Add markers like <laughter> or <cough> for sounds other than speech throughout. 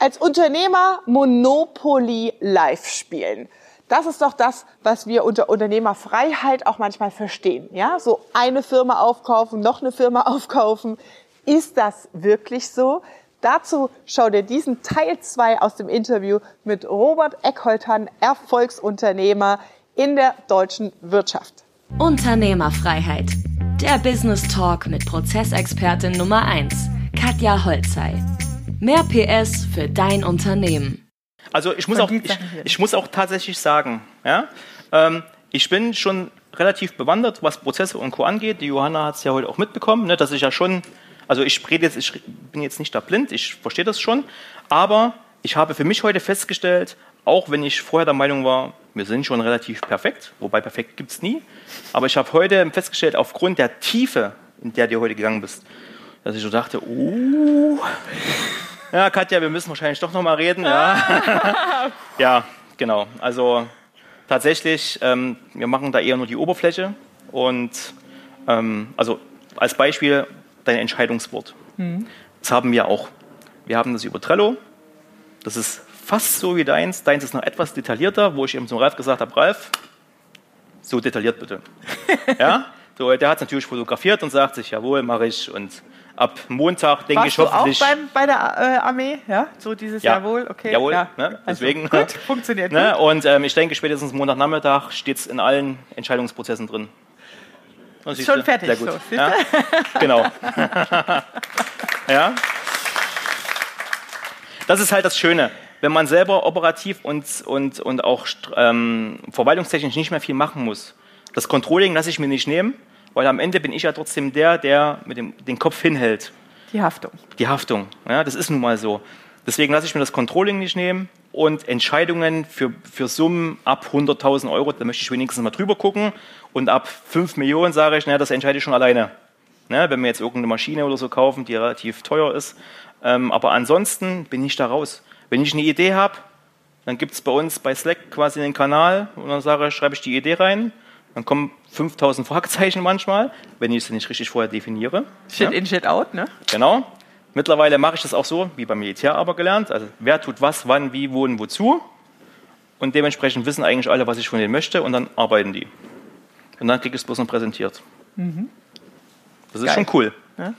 als Unternehmer Monopoly live spielen. Das ist doch das, was wir unter Unternehmerfreiheit auch manchmal verstehen. Ja, so eine Firma aufkaufen, noch eine Firma <laughs> aufkaufen. Ist das wirklich so? Dazu schau dir diesen Teil 2 aus dem Interview mit Robert Eckholtern, Erfolgsunternehmer in der deutschen Wirtschaft. Unternehmerfreiheit. Der Business Talk mit Prozessexpertin Nummer 1, Katja Holzei. Mehr PS für dein Unternehmen. Also ich muss, auch, ich, ich, muss auch tatsächlich sagen, ja, ähm, ich bin schon relativ bewandert, was Prozesse und Co. angeht. Die Johanna hat es ja heute auch mitbekommen, ne, dass ich ja schon, also ich rede jetzt, ich bin jetzt nicht da blind, ich verstehe das schon, aber ich habe für mich heute festgestellt, auch wenn ich vorher der Meinung war, wir sind schon relativ perfekt, wobei perfekt gibt es nie, aber ich habe heute festgestellt, aufgrund der Tiefe, in der du heute gegangen bist, dass ich so dachte, uh, ja, Katja, wir müssen wahrscheinlich doch nochmal reden. Ja. <laughs> ja, genau. Also tatsächlich, ähm, wir machen da eher nur die Oberfläche. Und ähm, also als Beispiel dein Entscheidungswort. Mhm. Das haben wir auch. Wir haben das über Trello. Das ist fast so wie deins. Deins ist noch etwas detaillierter, wo ich eben zum Ralf gesagt habe, Ralf, so detailliert bitte. <laughs> ja? So, der hat es natürlich fotografiert und sagt sich, jawohl, mache ich. Und ab Montag denke ich hoffentlich. Warst du auch beim, bei der äh, Armee? Ja, so dieses ja. Jawohl, okay. Jawohl, ja. ne? Also deswegen. Also, gut, funktioniert ne? gut. Und ähm, ich denke, spätestens Montagnachmittag steht es in allen Entscheidungsprozessen drin. Und Schon fertig. Sehr gut. So, ja? Genau. <laughs> <laughs> ja. Das ist halt das Schöne. Wenn man selber operativ und, und, und auch ähm, verwaltungstechnisch nicht mehr viel machen muss. Das Controlling lasse ich mir nicht nehmen weil am Ende bin ich ja trotzdem der, der mit dem den Kopf hinhält. Die Haftung. Die Haftung, ja, das ist nun mal so. Deswegen lasse ich mir das Controlling nicht nehmen und Entscheidungen für, für Summen ab 100.000 Euro, da möchte ich wenigstens mal drüber gucken. Und ab 5 Millionen sage ich, naja, das entscheide ich schon alleine. Ne, wenn wir jetzt irgendeine Maschine oder so kaufen, die relativ teuer ist. Ähm, aber ansonsten bin ich da raus. Wenn ich eine Idee habe, dann gibt es bei uns bei Slack quasi einen Kanal und dann sage, schreibe ich die Idee rein dann kommen 5000 Fragezeichen manchmal, wenn ich sie nicht richtig vorher definiere. Shit ja. in, shit out, ne? Genau. Mittlerweile mache ich das auch so, wie beim Militär aber gelernt. Also wer tut was, wann, wie, wo und wozu. Und dementsprechend wissen eigentlich alle, was ich von denen möchte und dann arbeiten die. Und dann kriege ich es bloß noch präsentiert. Mhm. Das ist Geil. schon cool. Ja?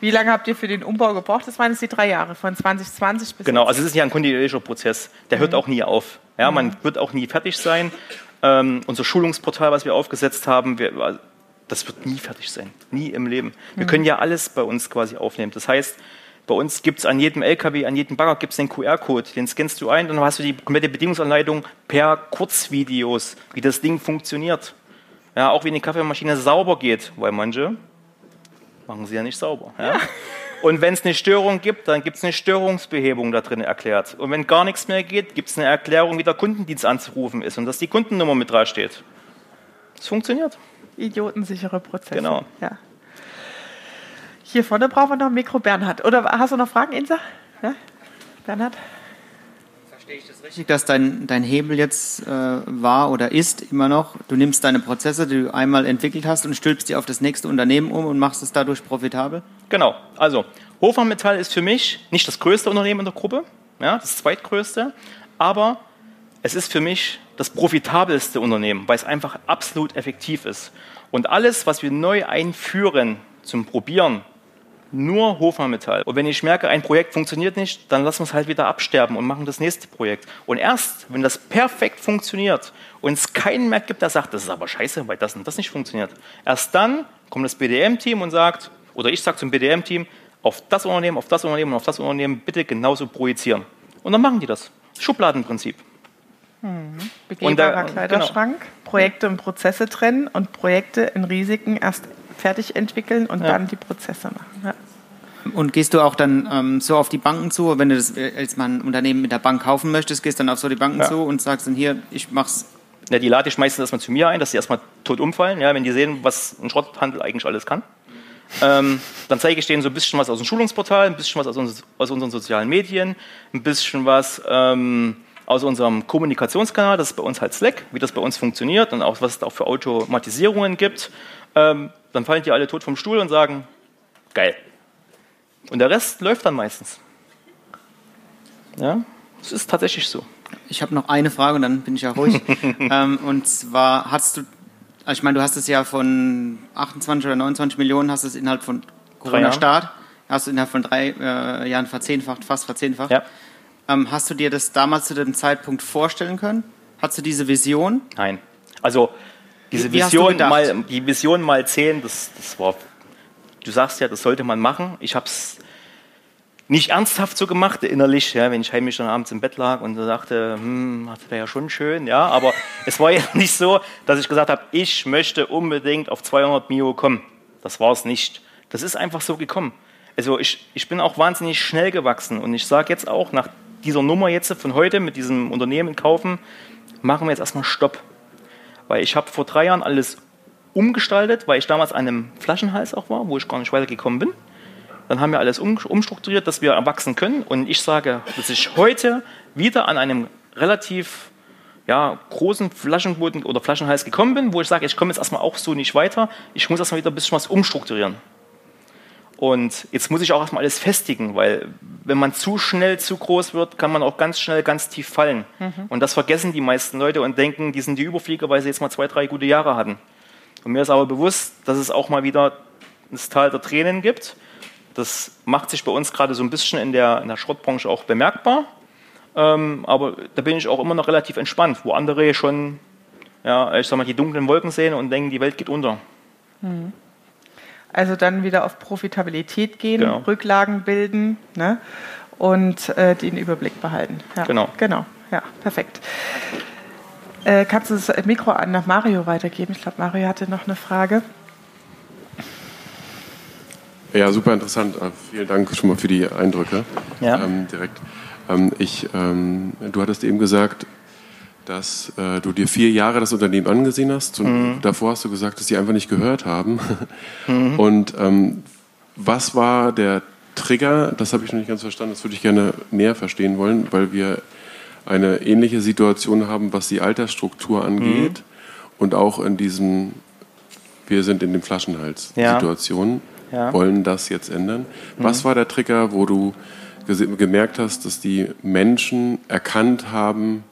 Wie lange habt ihr für den Umbau gebraucht? Das waren jetzt die drei Jahre, von 2020 bis Genau, also es ist ja ein kontinuierlicher Prozess. Der mhm. hört auch nie auf. Ja, mhm. Man wird auch nie fertig sein. Ähm, unser Schulungsportal, was wir aufgesetzt haben, wir, das wird nie fertig sein. Nie im Leben. Wir mhm. können ja alles bei uns quasi aufnehmen. Das heißt, bei uns gibt es an jedem LKW, an jedem Bagger gibt es den QR-Code. Den scannst du ein und dann hast du die komplette Bedienungsanleitung per Kurzvideos, wie das Ding funktioniert. Ja, auch wie eine Kaffeemaschine sauber geht, weil manche machen sie ja nicht sauber. Ja? Und wenn es eine Störung gibt, dann gibt es eine Störungsbehebung da drin erklärt. Und wenn gar nichts mehr geht, gibt es eine Erklärung, wie der Kundendienst anzurufen ist und dass die Kundennummer mit dran steht. Das funktioniert. Idiotensichere Prozesse. Genau. Ja. Hier vorne brauchen wir noch ein Mikro Bernhard. Oder hast du noch Fragen, Insa? Ja? Bernhard? Verstehe ich das richtig, dass dein, dein Hebel jetzt äh, war oder ist immer noch, du nimmst deine Prozesse, die du einmal entwickelt hast und stülpst die auf das nächste Unternehmen um und machst es dadurch profitabel? Genau. Also Hofmann Metall ist für mich nicht das größte Unternehmen in der Gruppe, ja, das zweitgrößte, aber es ist für mich das profitabelste Unternehmen, weil es einfach absolut effektiv ist. Und alles, was wir neu einführen zum Probieren, nur Hofmann-Metall. Und wenn ich merke, ein Projekt funktioniert nicht, dann lassen wir es halt wieder absterben und machen das nächste Projekt. Und erst, wenn das perfekt funktioniert und es keinen mehr gibt, der sagt, das ist aber scheiße, weil das und das nicht funktioniert, erst dann kommt das BDM-Team und sagt, oder ich sage zum BDM-Team, auf das Unternehmen, auf das Unternehmen und auf das Unternehmen bitte genauso projizieren. Und dann machen die das. Schubladenprinzip. Hm. Begehbarer Kleiderschrank, genau. Projekte und Prozesse trennen und Projekte in Risiken erst fertig entwickeln und ja. dann die Prozesse machen. Ja. Und gehst du auch dann ähm, so auf die Banken zu, wenn du das als mal ein Unternehmen mit der Bank kaufen möchtest, gehst dann auf so die Banken ja. zu und sagst dann hier, ich mach's. Ja, die lade ich meistens erstmal zu mir ein, dass sie erstmal tot umfallen, ja, wenn die sehen, was ein Schrotthandel eigentlich alles kann. Ähm, dann zeige ich denen so ein bisschen was aus dem Schulungsportal, ein bisschen was aus, uns, aus unseren sozialen Medien, ein bisschen was ähm, aus unserem Kommunikationskanal, das ist bei uns halt Slack, wie das bei uns funktioniert und auch was es auch für Automatisierungen gibt. Ähm, dann fallen die alle tot vom Stuhl und sagen, geil. Und der Rest läuft dann meistens. Ja, es ist tatsächlich so. Ich habe noch eine Frage und dann bin ich ja ruhig. <laughs> ähm, und zwar hast du, also ich meine, du hast es ja von 28 oder 29 Millionen, hast es innerhalb von Corona-Start, hast du innerhalb von drei äh, Jahren verzehnfacht, fast verzehnfacht. Ja. Ähm, hast du dir das damals zu dem Zeitpunkt vorstellen können? Hast du diese Vision? Nein. Also diese Vision mal, die Vision mal 10, das, das war, du sagst ja, das sollte man machen. Ich habe es nicht ernsthaft so gemacht, innerlich, ja, wenn ich heimlich dann abends im Bett lag und so dachte, hm, das wäre ja schon schön, ja, aber <laughs> es war ja nicht so, dass ich gesagt habe, ich möchte unbedingt auf 200 Mio kommen. Das war es nicht. Das ist einfach so gekommen. Also ich, ich bin auch wahnsinnig schnell gewachsen und ich sage jetzt auch, nach dieser Nummer jetzt von heute mit diesem Unternehmen kaufen, machen wir jetzt erstmal Stopp. Weil ich habe vor drei Jahren alles umgestaltet, weil ich damals an einem Flaschenhals auch war, wo ich gar nicht weitergekommen bin. Dann haben wir alles umstrukturiert, dass wir erwachsen können. Und ich sage, dass ich heute wieder an einem relativ ja, großen Flaschenboden oder Flaschenhals gekommen bin, wo ich sage, ich komme jetzt erstmal auch so nicht weiter. Ich muss erstmal wieder ein bisschen was umstrukturieren. Und jetzt muss ich auch erstmal alles festigen, weil wenn man zu schnell zu groß wird, kann man auch ganz schnell ganz tief fallen. Mhm. Und das vergessen die meisten Leute und denken, die sind die Überflieger, weil sie jetzt mal zwei, drei gute Jahre hatten. Und mir ist aber bewusst, dass es auch mal wieder das Tal der Tränen gibt das macht sich bei uns gerade so ein bisschen in der, in der Schrottbranche auch bemerkbar. Ähm, aber da bin ich auch immer noch relativ entspannt, wo andere schon, ja, ich sag mal, die dunklen Wolken sehen und denken, die Welt geht unter. Mhm. Also dann wieder auf Profitabilität gehen, genau. Rücklagen bilden ne? und äh, den Überblick behalten. Ja, genau. Genau, ja, perfekt. Äh, kannst du das Mikro an nach Mario weitergeben? Ich glaube, Mario hatte noch eine Frage. Ja, super interessant. Äh, vielen Dank schon mal für die Eindrücke. Ja. Ähm, direkt. Ähm, ich, ähm, du hattest eben gesagt, dass äh, du dir vier Jahre das Unternehmen angesehen hast. Und mhm. davor hast du gesagt, dass sie einfach nicht gehört haben. Mhm. <laughs> Und ähm, was war der Trigger? Das habe ich noch nicht ganz verstanden. Das würde ich gerne näher verstehen wollen, weil wir eine ähnliche Situation haben, was die Altersstruktur angeht. Mhm. Und auch in diesem, wir sind in den Flaschenhals-Situationen. Ja ja. wollen das jetzt ändern. Mhm. Was war der Trigger, wo du gemerkt hast, dass die Menschen erkannt haben,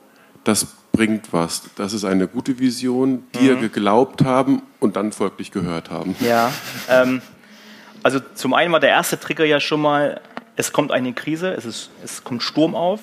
das bringt was, das ist eine gute Vision, dir mhm. geglaubt haben und dann folglich gehört haben? Ja, ähm, also zum einen war der erste Trigger ja schon mal, es kommt eine Krise, es, ist, es kommt Sturm auf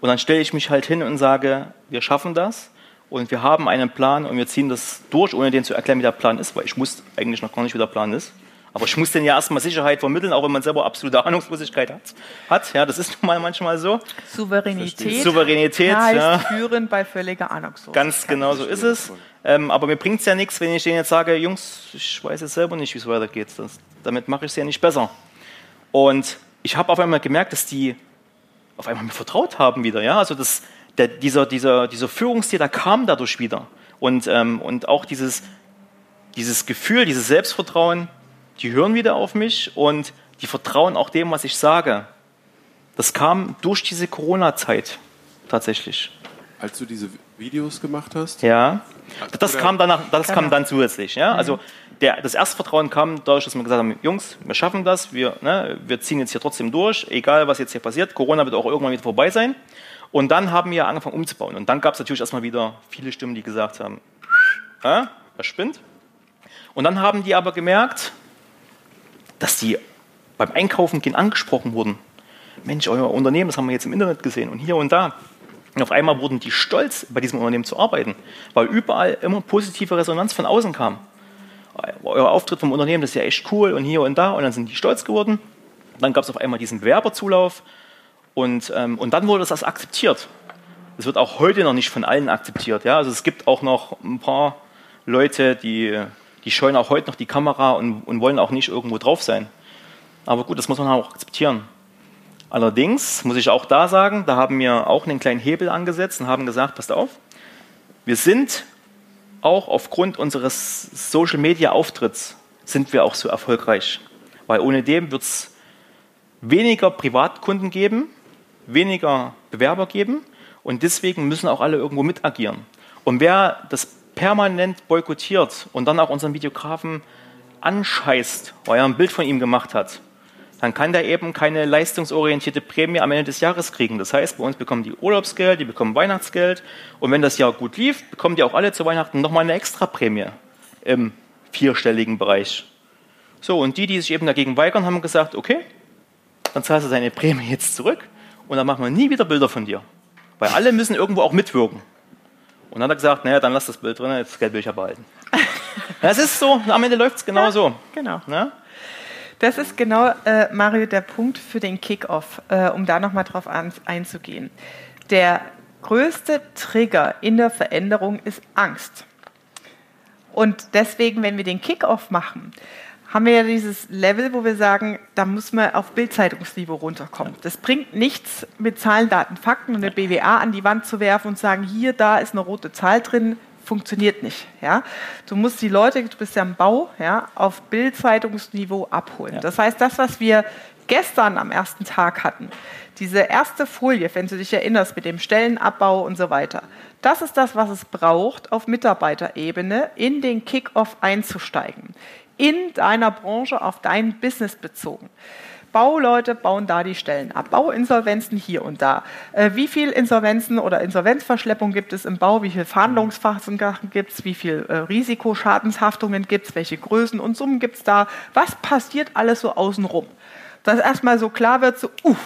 und dann stelle ich mich halt hin und sage, wir schaffen das und wir haben einen Plan und wir ziehen das durch, ohne den zu erklären, wie der Plan ist, weil ich wusste eigentlich noch gar nicht, wie der Plan ist. Aber ich muss denn ja erstmal Sicherheit vermitteln, auch wenn man selber absolute Ahnungslosigkeit hat. hat. Ja, das ist nun mal manchmal so. Souveränität. Souveränität heißt ja. führen bei völliger Ahnungslosigkeit. Ganz genau so ist es. Ähm, aber mir bringt es ja nichts, wenn ich denen jetzt sage, Jungs, ich weiß jetzt selber nicht, wie es weitergeht. Das, damit mache ich es ja nicht besser. Und ich habe auf einmal gemerkt, dass die auf einmal mir vertraut haben wieder. Ja? Also das, der, dieser, dieser, dieser Führungsstil, der kam dadurch wieder. Und, ähm, und auch dieses, dieses Gefühl, dieses Selbstvertrauen, die hören wieder auf mich und die vertrauen auch dem, was ich sage. Das kam durch diese Corona-Zeit tatsächlich. Als du diese Videos gemacht hast? Ja, das kam, danach, das kam dann zusätzlich. Ja? Also der, das Erstvertrauen kam dadurch, dass wir gesagt haben, Jungs, wir schaffen das, wir, ne, wir ziehen jetzt hier trotzdem durch, egal was jetzt hier passiert. Corona wird auch irgendwann wieder vorbei sein. Und dann haben wir angefangen umzubauen. Und dann gab es natürlich erstmal wieder viele Stimmen, die gesagt haben, äh, das spinnt. Und dann haben die aber gemerkt, dass die beim Einkaufen gehen angesprochen wurden. Mensch, euer Unternehmen, das haben wir jetzt im Internet gesehen und hier und da. Und auf einmal wurden die stolz, bei diesem Unternehmen zu arbeiten, weil überall immer positive Resonanz von außen kam. Euer Auftritt vom Unternehmen, das ist ja echt cool und hier und da. Und dann sind die stolz geworden. Dann gab es auf einmal diesen Bewerberzulauf und, ähm, und dann wurde das akzeptiert. Das wird auch heute noch nicht von allen akzeptiert. Ja? Also es gibt auch noch ein paar Leute, die die scheuen auch heute noch die Kamera und, und wollen auch nicht irgendwo drauf sein. Aber gut, das muss man auch akzeptieren. Allerdings muss ich auch da sagen, da haben wir auch einen kleinen Hebel angesetzt und haben gesagt, passt auf, wir sind auch aufgrund unseres Social Media Auftritts sind wir auch so erfolgreich. Weil ohne dem wird es weniger Privatkunden geben, weniger Bewerber geben und deswegen müssen auch alle irgendwo mit agieren. Und wer das permanent boykottiert und dann auch unseren Videografen anscheißt, weil er ein Bild von ihm gemacht hat, dann kann der eben keine leistungsorientierte Prämie am Ende des Jahres kriegen. Das heißt, bei uns bekommen die Urlaubsgeld, die bekommen Weihnachtsgeld und wenn das Jahr gut lief, bekommen die auch alle zu Weihnachten nochmal eine extra Prämie im vierstelligen Bereich. So, und die, die sich eben dagegen weigern, haben gesagt, okay, dann zahlst du deine Prämie jetzt zurück und dann machen wir nie wieder Bilder von dir. Weil alle müssen irgendwo auch mitwirken. Und dann hat er gesagt, naja, dann lass das Bild drin, das Geld will ich ja behalten. <laughs> Das ist so, am Ende läuft es genau ja, so. Genau. Na? Das ist genau, äh, Mario, der Punkt für den Kickoff, äh, um da nochmal drauf an, einzugehen. Der größte Trigger in der Veränderung ist Angst. Und deswegen, wenn wir den Kickoff machen, haben wir ja dieses Level, wo wir sagen, da muss man auf Bildzeitungsniveau runterkommen. Das bringt nichts, mit Zahlen, Daten, Fakten und eine BWA an die Wand zu werfen und sagen, hier, da ist eine rote Zahl drin, funktioniert nicht. Ja? Du musst die Leute, du bist ja im Bau, ja, auf Bildzeitungsniveau abholen. Ja. Das heißt, das, was wir gestern am ersten Tag hatten, diese erste Folie, wenn du dich erinnerst, mit dem Stellenabbau und so weiter, das ist das, was es braucht, auf Mitarbeiterebene in den Kickoff einzusteigen in deiner Branche auf dein Business bezogen. Bauleute bauen da die Stellen ab. Bauinsolvenzen hier und da. Äh, wie viel Insolvenzen oder Insolvenzverschleppung gibt es im Bau? Wie viel Verhandlungsphasen gibt es? Wie viel äh, Risikoschadenshaftungen gibt es? Welche Größen und Summen gibt es da? Was passiert alles so außenrum? Dass erstmal so klar wird, so, uh,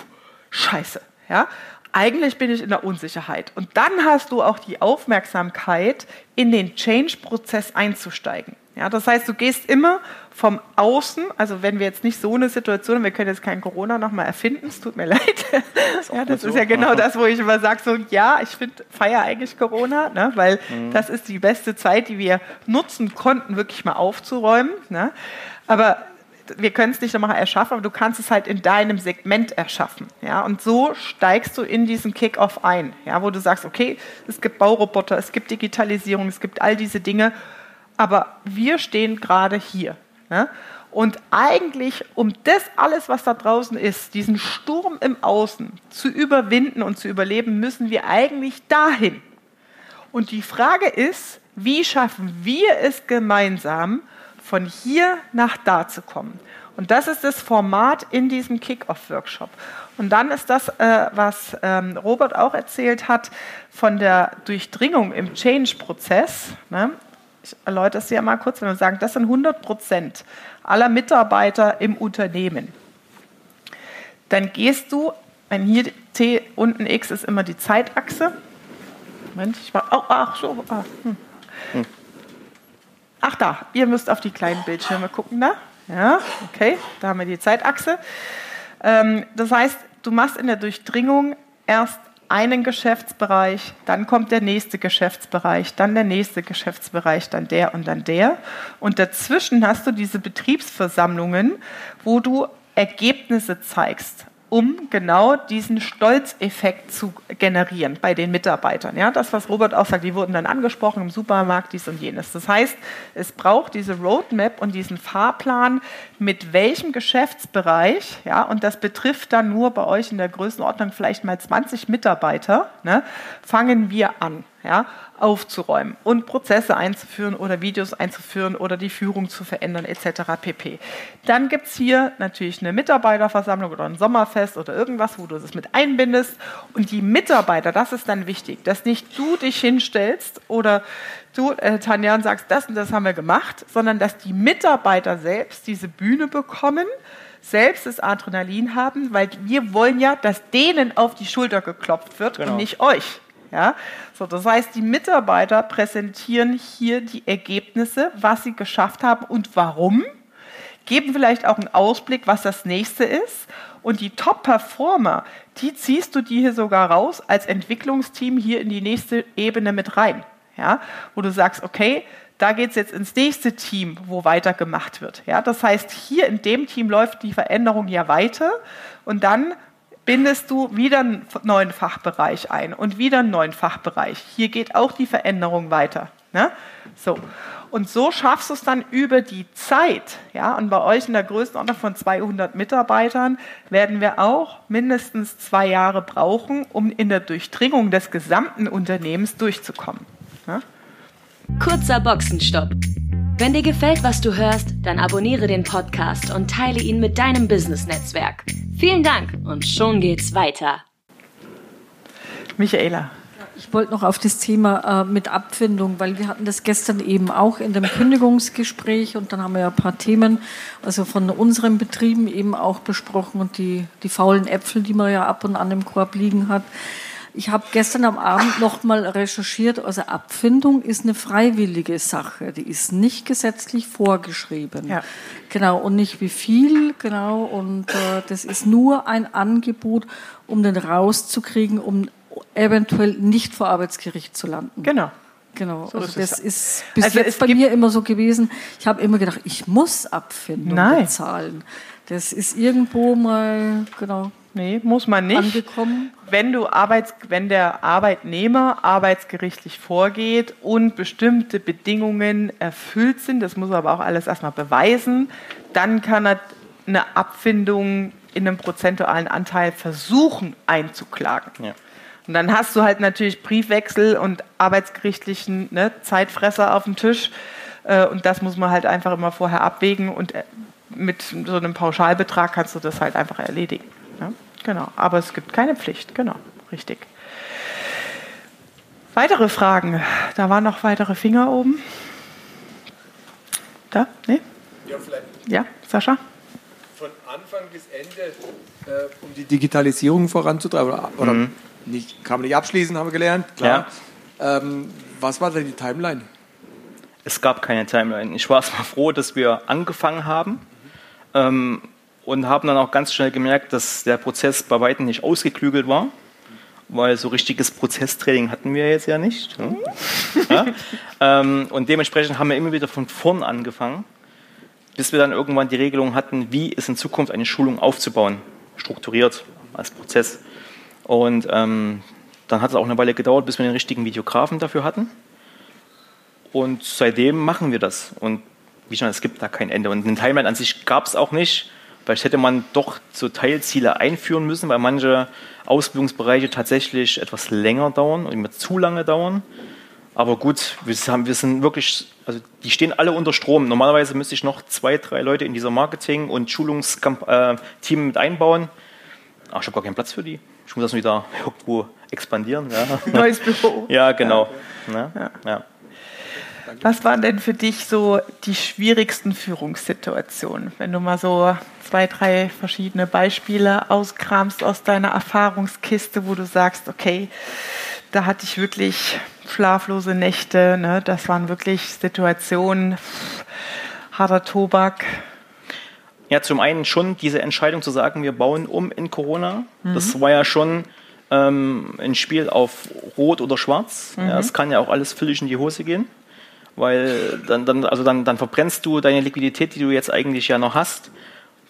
scheiße. Ja? Eigentlich bin ich in der Unsicherheit. Und dann hast du auch die Aufmerksamkeit, in den Change-Prozess einzusteigen. Ja, das heißt, du gehst immer vom Außen, also wenn wir jetzt nicht so eine Situation haben, wir können jetzt kein Corona nochmal erfinden, es tut mir <laughs> leid. Das ja, das ist ja genau <laughs> das, wo ich immer sage, so ja, ich finde, feier eigentlich Corona, ne, weil mhm. das ist die beste Zeit, die wir nutzen konnten, wirklich mal aufzuräumen. Ne. Aber wir können es nicht nochmal erschaffen, aber du kannst es halt in deinem Segment erschaffen. Ja? Und so steigst du in diesen Kick-Off ein, ja? wo du sagst, okay, es gibt Bauroboter, es gibt Digitalisierung, es gibt all diese Dinge aber wir stehen gerade hier. Ne? Und eigentlich, um das alles, was da draußen ist, diesen Sturm im Außen zu überwinden und zu überleben, müssen wir eigentlich dahin. Und die Frage ist, wie schaffen wir es gemeinsam, von hier nach da zu kommen? Und das ist das Format in diesem Kick-Off-Workshop. Und dann ist das, äh, was ähm, Robert auch erzählt hat, von der Durchdringung im Change-Prozess. Ne? Ich erläutere es ja mal kurz, wenn wir sagen, das sind 100 Prozent aller Mitarbeiter im Unternehmen, dann gehst du, wenn hier T unten X ist immer die Zeitachse. Moment, ich war, oh, ach so, ah, hm. Hm. ach da, ihr müsst auf die kleinen Bildschirme gucken da. Ja, okay, da haben wir die Zeitachse. Ähm, das heißt, du machst in der Durchdringung erst einen Geschäftsbereich, dann kommt der nächste Geschäftsbereich, dann der nächste Geschäftsbereich, dann der und dann der. Und dazwischen hast du diese Betriebsversammlungen, wo du Ergebnisse zeigst um genau diesen Stolzeffekt zu generieren bei den Mitarbeitern. Ja, das, was Robert auch sagt, die wurden dann angesprochen im Supermarkt, dies und jenes. Das heißt, es braucht diese Roadmap und diesen Fahrplan, mit welchem Geschäftsbereich, ja, und das betrifft dann nur bei euch in der Größenordnung vielleicht mal 20 Mitarbeiter, ne, fangen wir an ja, aufzuräumen und Prozesse einzuführen oder Videos einzuführen oder die Führung zu verändern etc. pp. Dann gibt es hier natürlich eine Mitarbeiterversammlung oder ein Sommerfest oder irgendwas, wo du das mit einbindest. Und die Mitarbeiter, das ist dann wichtig, dass nicht du dich hinstellst oder du, äh, Tanja, sagst, das und das haben wir gemacht, sondern dass die Mitarbeiter selbst diese Bühne bekommen, selbst das Adrenalin haben, weil wir wollen ja, dass denen auf die Schulter geklopft wird genau. und nicht euch. Ja? So, das heißt, die Mitarbeiter präsentieren hier die Ergebnisse, was sie geschafft haben und warum, geben vielleicht auch einen Ausblick, was das nächste ist. Und die Top-Performer, die ziehst du dir hier sogar raus als Entwicklungsteam hier in die nächste Ebene mit rein. Ja? Wo du sagst, okay, da geht es jetzt ins nächste Team, wo weitergemacht wird. Ja? Das heißt, hier in dem Team läuft die Veränderung ja weiter und dann bindest du wieder einen neuen Fachbereich ein und wieder einen neuen Fachbereich. Hier geht auch die Veränderung weiter. Ne? So. Und so schaffst du es dann über die Zeit. Ja? Und bei euch in der Größenordnung von 200 Mitarbeitern werden wir auch mindestens zwei Jahre brauchen, um in der Durchdringung des gesamten Unternehmens durchzukommen. Ne? Kurzer Boxenstopp. Wenn dir gefällt, was du hörst, dann abonniere den Podcast und teile ihn mit deinem Business-Netzwerk. Vielen Dank und schon geht's weiter. Michaela. Ich wollte noch auf das Thema äh, mit Abfindung, weil wir hatten das gestern eben auch in dem Kündigungsgespräch und dann haben wir ja ein paar Themen, also von unseren Betrieben eben auch besprochen und die, die faulen Äpfel, die man ja ab und an im Korb liegen hat. Ich habe gestern am Abend noch mal recherchiert. Also Abfindung ist eine freiwillige Sache. Die ist nicht gesetzlich vorgeschrieben. Ja. Genau. Und nicht wie viel. Genau. Und äh, das ist nur ein Angebot, um den rauszukriegen, um eventuell nicht vor Arbeitsgericht zu landen. Genau. Genau, so also das ist bis also jetzt bei mir immer so gewesen. Ich habe immer gedacht, ich muss Abfindung Nein. bezahlen. Das ist irgendwo mal, genau, Nee, muss man nicht. Angekommen. Wenn, du Arbeits wenn der Arbeitnehmer arbeitsgerichtlich vorgeht und bestimmte Bedingungen erfüllt sind, das muss er aber auch alles erstmal beweisen, dann kann er eine Abfindung in einem prozentualen Anteil versuchen einzuklagen. Ja. Und dann hast du halt natürlich Briefwechsel und arbeitsgerichtlichen ne, Zeitfresser auf dem Tisch. Äh, und das muss man halt einfach immer vorher abwägen. Und äh, mit so einem Pauschalbetrag kannst du das halt einfach erledigen. Ja? Genau, aber es gibt keine Pflicht, genau, richtig. Weitere Fragen? Da waren noch weitere Finger oben. Da? Nee? Ja, vielleicht. Ja, Sascha? Von Anfang bis Ende, äh, um die Digitalisierung voranzutreiben, oder, oder mhm. nicht, kann man nicht abschließen, haben wir gelernt, klar. Ja. Ähm, was war denn die Timeline? Es gab keine Timeline. Ich war erstmal froh, dass wir angefangen haben. Mhm. Ähm, und haben dann auch ganz schnell gemerkt, dass der Prozess bei weitem nicht ausgeklügelt war, weil so richtiges Prozesstraining hatten wir jetzt ja nicht. Ne? Ja? <laughs> ähm, und dementsprechend haben wir immer wieder von vorn angefangen, bis wir dann irgendwann die Regelung hatten, wie ist in Zukunft eine Schulung aufzubauen, strukturiert als Prozess. Und ähm, dann hat es auch eine Weile gedauert, bis wir den richtigen Videografen dafür hatten. Und seitdem machen wir das. Und wie schon, es gibt da kein Ende. Und den Timeline an sich gab es auch nicht. Vielleicht hätte man doch so Teilziele einführen müssen, weil manche Ausbildungsbereiche tatsächlich etwas länger dauern und immer zu lange dauern. Aber gut, wir, haben, wir sind wirklich, also die stehen alle unter Strom. Normalerweise müsste ich noch zwei, drei Leute in dieser Marketing- und Schulungsteam äh, mit einbauen. Aber ich habe gar keinen Platz für die. Ich muss das wieder <laughs> irgendwo expandieren. Ja. Neues Büro. <laughs> Ja, genau. Ja. Ja. ja. Was waren denn für dich so die schwierigsten Führungssituationen, wenn du mal so zwei, drei verschiedene Beispiele auskramst aus deiner Erfahrungskiste, wo du sagst, okay, da hatte ich wirklich schlaflose Nächte, ne? das waren wirklich Situationen, harter Tobak. Ja, zum einen schon diese Entscheidung zu sagen, wir bauen um in Corona. Mhm. Das war ja schon ähm, ein Spiel auf Rot oder Schwarz. Mhm. Ja, es kann ja auch alles völlig in die Hose gehen weil dann, dann, also dann, dann verbrennst du deine Liquidität, die du jetzt eigentlich ja noch hast,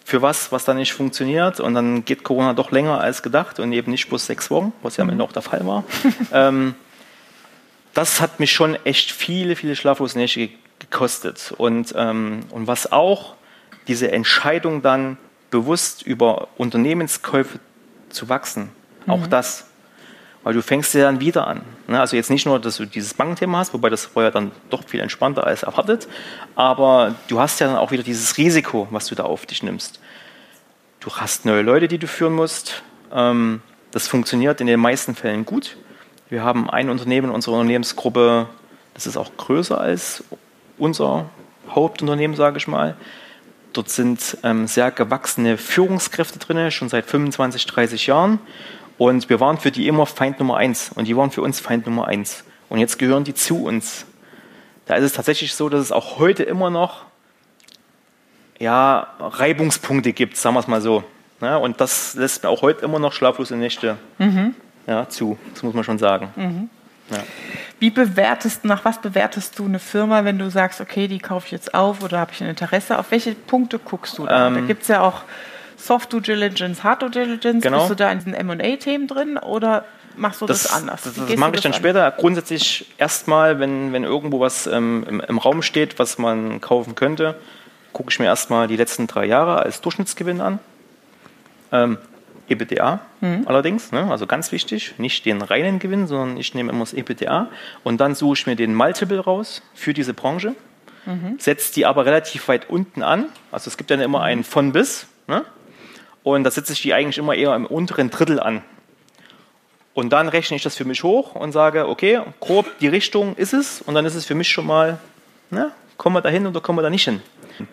für was, was dann nicht funktioniert und dann geht Corona doch länger als gedacht und eben nicht bloß sechs Wochen, was ja am Ende mhm. auch der Fall war. <laughs> ähm, das hat mich schon echt viele, viele schlaflose Nächte gekostet und, ähm, und was auch diese Entscheidung dann bewusst über Unternehmenskäufe zu wachsen, mhm. auch das weil du fängst ja dann wieder an. Ne? Also jetzt nicht nur, dass du dieses Bankenthema hast, wobei das vorher dann doch viel entspannter als erwartet, aber du hast ja dann auch wieder dieses Risiko, was du da auf dich nimmst. Du hast neue Leute, die du führen musst. Ähm, das funktioniert in den meisten Fällen gut. Wir haben ein Unternehmen in unserer Unternehmensgruppe, das ist auch größer als unser Hauptunternehmen, sage ich mal. Dort sind ähm, sehr gewachsene Führungskräfte drin, schon seit 25, 30 Jahren. Und wir waren für die immer Feind Nummer eins und die waren für uns Feind Nummer eins. Und jetzt gehören die zu uns. Da ist es tatsächlich so, dass es auch heute immer noch ja, Reibungspunkte gibt, sagen wir es mal so. Ja, und das lässt mir auch heute immer noch schlaflose Nächte mhm. ja, zu. Das muss man schon sagen. Mhm. Ja. Wie bewertest, nach was bewertest du eine Firma, wenn du sagst, okay, die kaufe ich jetzt auf oder habe ich ein Interesse? Auf welche Punkte guckst du da? Ähm, da gibt es ja auch Soft Due Diligence, Hard Due Diligence? Genau. Bist du da in diesen M&A-Themen drin oder machst du das, das anders? Das, das mache ich dann an? später. Grundsätzlich erstmal, wenn, wenn irgendwo was ähm, im, im, Raum steht, was man kaufen könnte, gucke ich mir erstmal die letzten drei Jahre als Durchschnittsgewinn an. Ähm, EBITDA mhm. allerdings, ne? also ganz wichtig, nicht den reinen Gewinn, sondern ich nehme immer das EBITDA und dann suche ich mir den Multiple raus für diese Branche. mhm. setzt die aber relativ weit unten an. Also es gibt dann immer einen von bis. Ne? Und da setze ich die eigentlich immer eher im unteren Drittel an. Und dann rechne ich das für mich hoch und sage, okay, grob die Richtung ist es. Und dann ist es für mich schon mal, ne, kommen wir da hin oder kommen wir da nicht hin.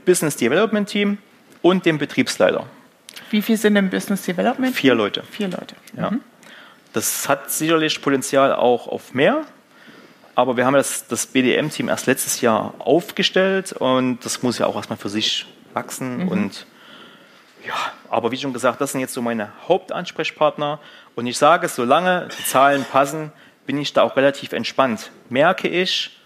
Business Development Team und dem Betriebsleiter. Wie viel sind im Business Development? Vier Leute. Vier Leute. Ja. Mhm. Das hat sicherlich Potenzial auch auf mehr. Aber wir haben das, das BDM-Team erst letztes Jahr aufgestellt und das muss ja auch erstmal für sich wachsen. Mhm. Und ja, aber wie schon gesagt, das sind jetzt so meine Hauptansprechpartner. Und ich sage, solange die Zahlen passen, bin ich da auch relativ entspannt. Merke ich,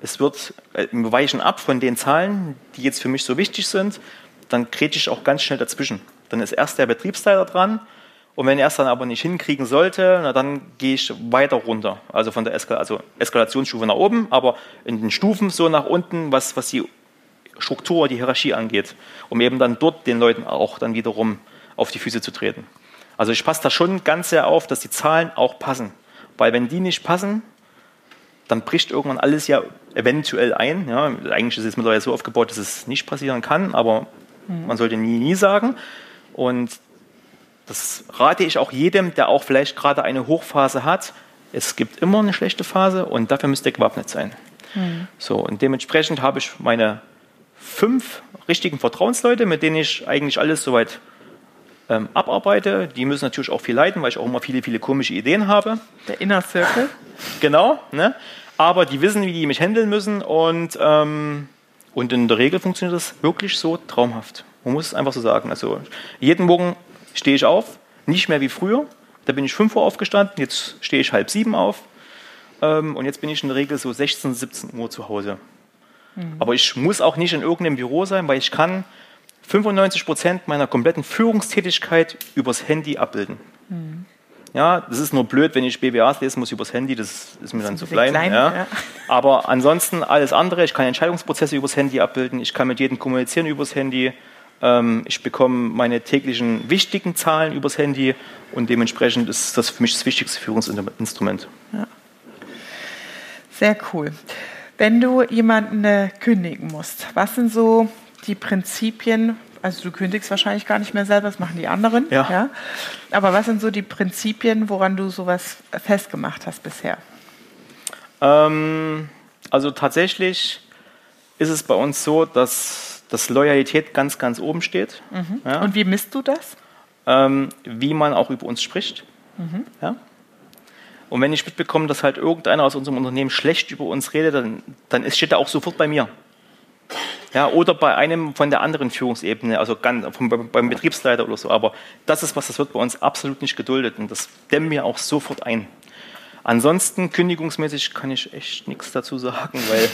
es wird, äh, wir weichen ab von den Zahlen, die jetzt für mich so wichtig sind, dann krete ich auch ganz schnell dazwischen. Dann ist erst der Betriebsleiter dran und wenn er es dann aber nicht hinkriegen sollte, na, dann gehe ich weiter runter. Also von der Eskal also Eskalationsstufe nach oben, aber in den Stufen so nach unten, was, was die Struktur, die Hierarchie angeht, um eben dann dort den Leuten auch dann wiederum auf die Füße zu treten. Also ich passe da schon ganz sehr auf, dass die Zahlen auch passen. Weil wenn die nicht passen, dann bricht irgendwann alles ja eventuell ein. Ja, eigentlich ist es mittlerweile so aufgebaut, dass es nicht passieren kann, aber mhm. man sollte nie, nie sagen. Und das rate ich auch jedem, der auch vielleicht gerade eine Hochphase hat. Es gibt immer eine schlechte Phase und dafür müsst ihr gewappnet sein. Mhm. So, und dementsprechend habe ich meine fünf richtigen Vertrauensleute, mit denen ich eigentlich alles soweit ähm, abarbeite. Die müssen natürlich auch viel leiten, weil ich auch immer viele, viele komische Ideen habe. Der Inner Circle. Genau. Ne? Aber die wissen, wie die mich handeln müssen und, ähm, und in der Regel funktioniert das wirklich so traumhaft. Man muss es einfach so sagen. Also jeden Morgen stehe ich auf, nicht mehr wie früher. Da bin ich 5 Uhr aufgestanden, jetzt stehe ich halb sieben auf. Ähm, und jetzt bin ich in der Regel so 16, 17 Uhr zu Hause. Mhm. Aber ich muss auch nicht in irgendeinem Büro sein, weil ich kann 95 Prozent meiner kompletten Führungstätigkeit übers Handy abbilden. Mhm. Ja, das ist nur blöd, wenn ich BWAs lesen muss übers Handy, das ist mir das dann zu klein. klein ja. Ja. <laughs> Aber ansonsten alles andere, ich kann Entscheidungsprozesse übers Handy abbilden, ich kann mit jedem kommunizieren übers Handy, ähm, ich bekomme meine täglichen wichtigen Zahlen übers Handy und dementsprechend ist das für mich das wichtigste Führungsinstrument. Ja. Sehr cool. Wenn du jemanden äh, kündigen musst, was sind so die Prinzipien? Also du kündigst wahrscheinlich gar nicht mehr selber, das machen die anderen. Ja. ja? Aber was sind so die Prinzipien, woran du sowas festgemacht hast bisher? Ähm, also tatsächlich ist es bei uns so, dass dass Loyalität ganz, ganz oben steht. Mhm. Ja. Und wie misst du das? Ähm, wie man auch über uns spricht. Mhm. Ja. Und wenn ich mitbekomme, dass halt irgendeiner aus unserem Unternehmen schlecht über uns redet, dann, dann steht er auch sofort bei mir. Ja, oder bei einem von der anderen Führungsebene, also ganz, vom, beim Betriebsleiter oder so. Aber das ist was, das wird bei uns absolut nicht geduldet und das dämmen wir auch sofort ein. Ansonsten, kündigungsmäßig kann ich echt nichts dazu sagen, weil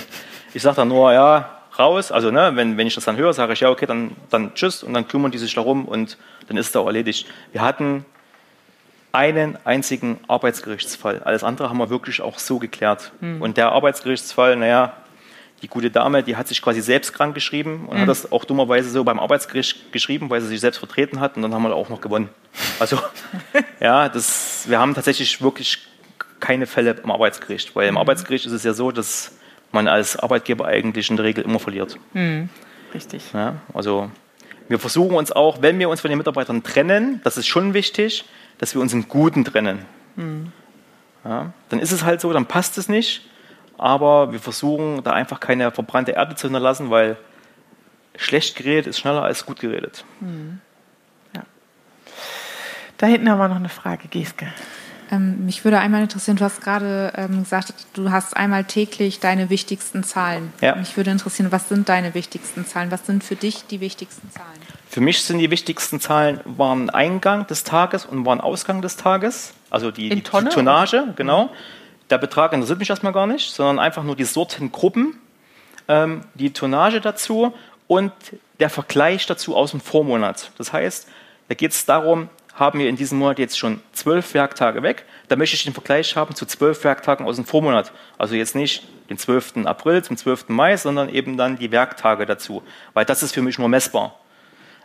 ich sage dann nur, ja, raus. Also ne, wenn, wenn ich das dann höre, sage ich, ja, okay, dann, dann tschüss und dann kümmern die sich darum und dann ist es auch erledigt. Wir hatten einen einzigen Arbeitsgerichtsfall. Alles andere haben wir wirklich auch so geklärt. Mhm. Und der Arbeitsgerichtsfall, naja, die gute Dame, die hat sich quasi selbst krank geschrieben und mhm. hat das auch dummerweise so beim Arbeitsgericht geschrieben, weil sie sich selbst vertreten hat und dann haben wir auch noch gewonnen. Also <laughs> ja, das, wir haben tatsächlich wirklich keine Fälle im Arbeitsgericht, weil im mhm. Arbeitsgericht ist es ja so, dass man als Arbeitgeber eigentlich in der Regel immer verliert. Mhm. Richtig. Ja, also wir versuchen uns auch, wenn wir uns von den Mitarbeitern trennen, das ist schon wichtig, dass wir uns im Guten trennen. Mhm. Ja, dann ist es halt so, dann passt es nicht, aber wir versuchen da einfach keine verbrannte Erde zu hinterlassen, weil schlecht geredet ist schneller als gut geredet. Mhm. Ja. Da hinten haben wir noch eine Frage, Geske. Ähm, mich würde einmal interessieren, du hast gerade ähm, gesagt, du hast einmal täglich deine wichtigsten Zahlen. Ja. Mich würde interessieren, was sind deine wichtigsten Zahlen? Was sind für dich die wichtigsten Zahlen? Für mich sind die wichtigsten Zahlen waren Eingang des Tages und waren Ausgang des Tages. Also die, die, Tonnage, genau. Der Betrag interessiert mich erstmal gar nicht, sondern einfach nur die Sortengruppen, ähm, die Tonnage dazu und der Vergleich dazu aus dem Vormonat. Das heißt, da geht es darum, haben wir in diesem Monat jetzt schon zwölf Werktage weg. Da möchte ich den Vergleich haben zu zwölf Werktagen aus dem Vormonat. Also jetzt nicht den 12. April zum 12. Mai, sondern eben dann die Werktage dazu. Weil das ist für mich nur messbar.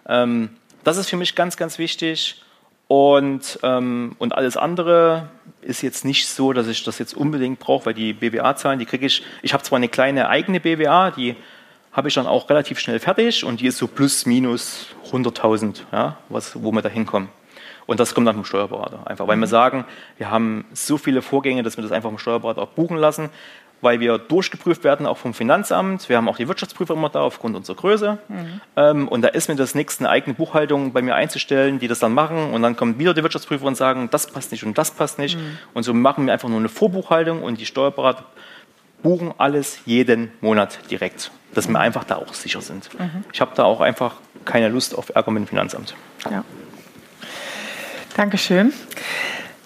Ähm, das ist für mich ganz, ganz wichtig. Und, ähm, und alles andere ist jetzt nicht so, dass ich das jetzt unbedingt brauche, weil die BWA-Zahlen, die kriege ich. Ich habe zwar eine kleine eigene BWA, die habe ich dann auch relativ schnell fertig und die ist so plus minus 100.000, ja, was, wo wir da hinkommen. Und das kommt dann vom Steuerberater einfach, weil wir sagen, wir haben so viele Vorgänge, dass wir das einfach vom Steuerberater auch buchen lassen, weil wir durchgeprüft werden, auch vom Finanzamt. Wir haben auch die Wirtschaftsprüfer immer da aufgrund unserer Größe. Mhm. Ähm, und da ist mir das nächste, eine eigene Buchhaltung bei mir einzustellen, die das dann machen. Und dann kommen wieder die Wirtschaftsprüfer und sagen, das passt nicht und das passt nicht. Mhm. Und so machen wir einfach nur eine Vorbuchhaltung und die Steuerberater buchen alles jeden Monat direkt, dass wir einfach da auch sicher sind. Mhm. Ich habe da auch einfach keine Lust auf Ärger mit dem Finanzamt. Ja. Dankeschön.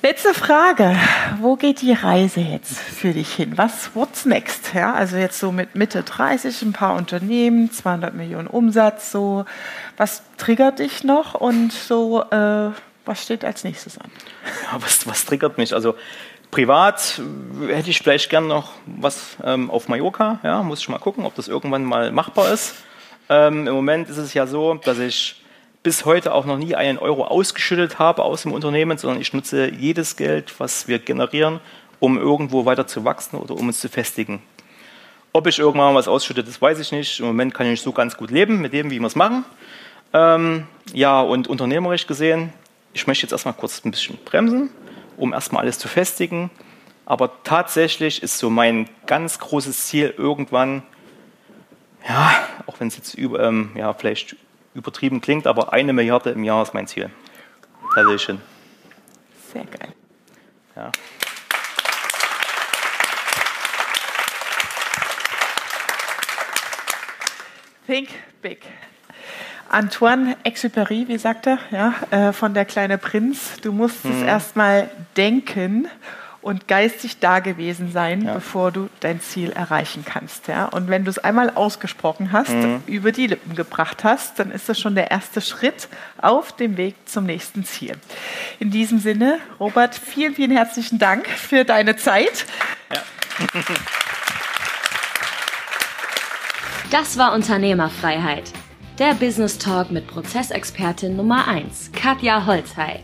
Letzte Frage. Wo geht die Reise jetzt für dich hin? Was, what's next? Ja, also jetzt so mit Mitte 30, ein paar Unternehmen, 200 Millionen Umsatz, so. Was triggert dich noch und so, äh, was steht als nächstes an? Ja, was, was triggert mich? Also, privat hätte ich vielleicht gern noch was ähm, auf Mallorca. Ja, muss ich mal gucken, ob das irgendwann mal machbar ist. Ähm, Im Moment ist es ja so, dass ich bis heute auch noch nie einen Euro ausgeschüttet habe aus dem Unternehmen, sondern ich nutze jedes Geld, was wir generieren, um irgendwo weiter zu wachsen oder um uns zu festigen. Ob ich irgendwann was ausschütte, das weiß ich nicht. Im Moment kann ich so ganz gut leben mit dem, wie wir es machen. Ähm, ja, und unternehmerisch gesehen, ich möchte jetzt erstmal kurz ein bisschen bremsen, um erstmal alles zu festigen. Aber tatsächlich ist so mein ganz großes Ziel irgendwann, ja, auch wenn es jetzt über, ähm, ja, vielleicht übertrieben klingt, aber eine Milliarde im Jahr ist mein Ziel. Hin. Sehr geil. Ja. Think big. Antoine Exupéry, wie sagt er, ja, äh, von der kleine Prinz, du musst hm. es erstmal denken und geistig da gewesen sein, ja. bevor du dein Ziel erreichen kannst. Ja? Und wenn du es einmal ausgesprochen hast, mhm. über die Lippen gebracht hast, dann ist das schon der erste Schritt auf dem Weg zum nächsten Ziel. In diesem Sinne, Robert, vielen, vielen herzlichen Dank für deine Zeit. Ja. Das war Unternehmerfreiheit. Der Business Talk mit Prozessexpertin Nummer 1, Katja Holzhey.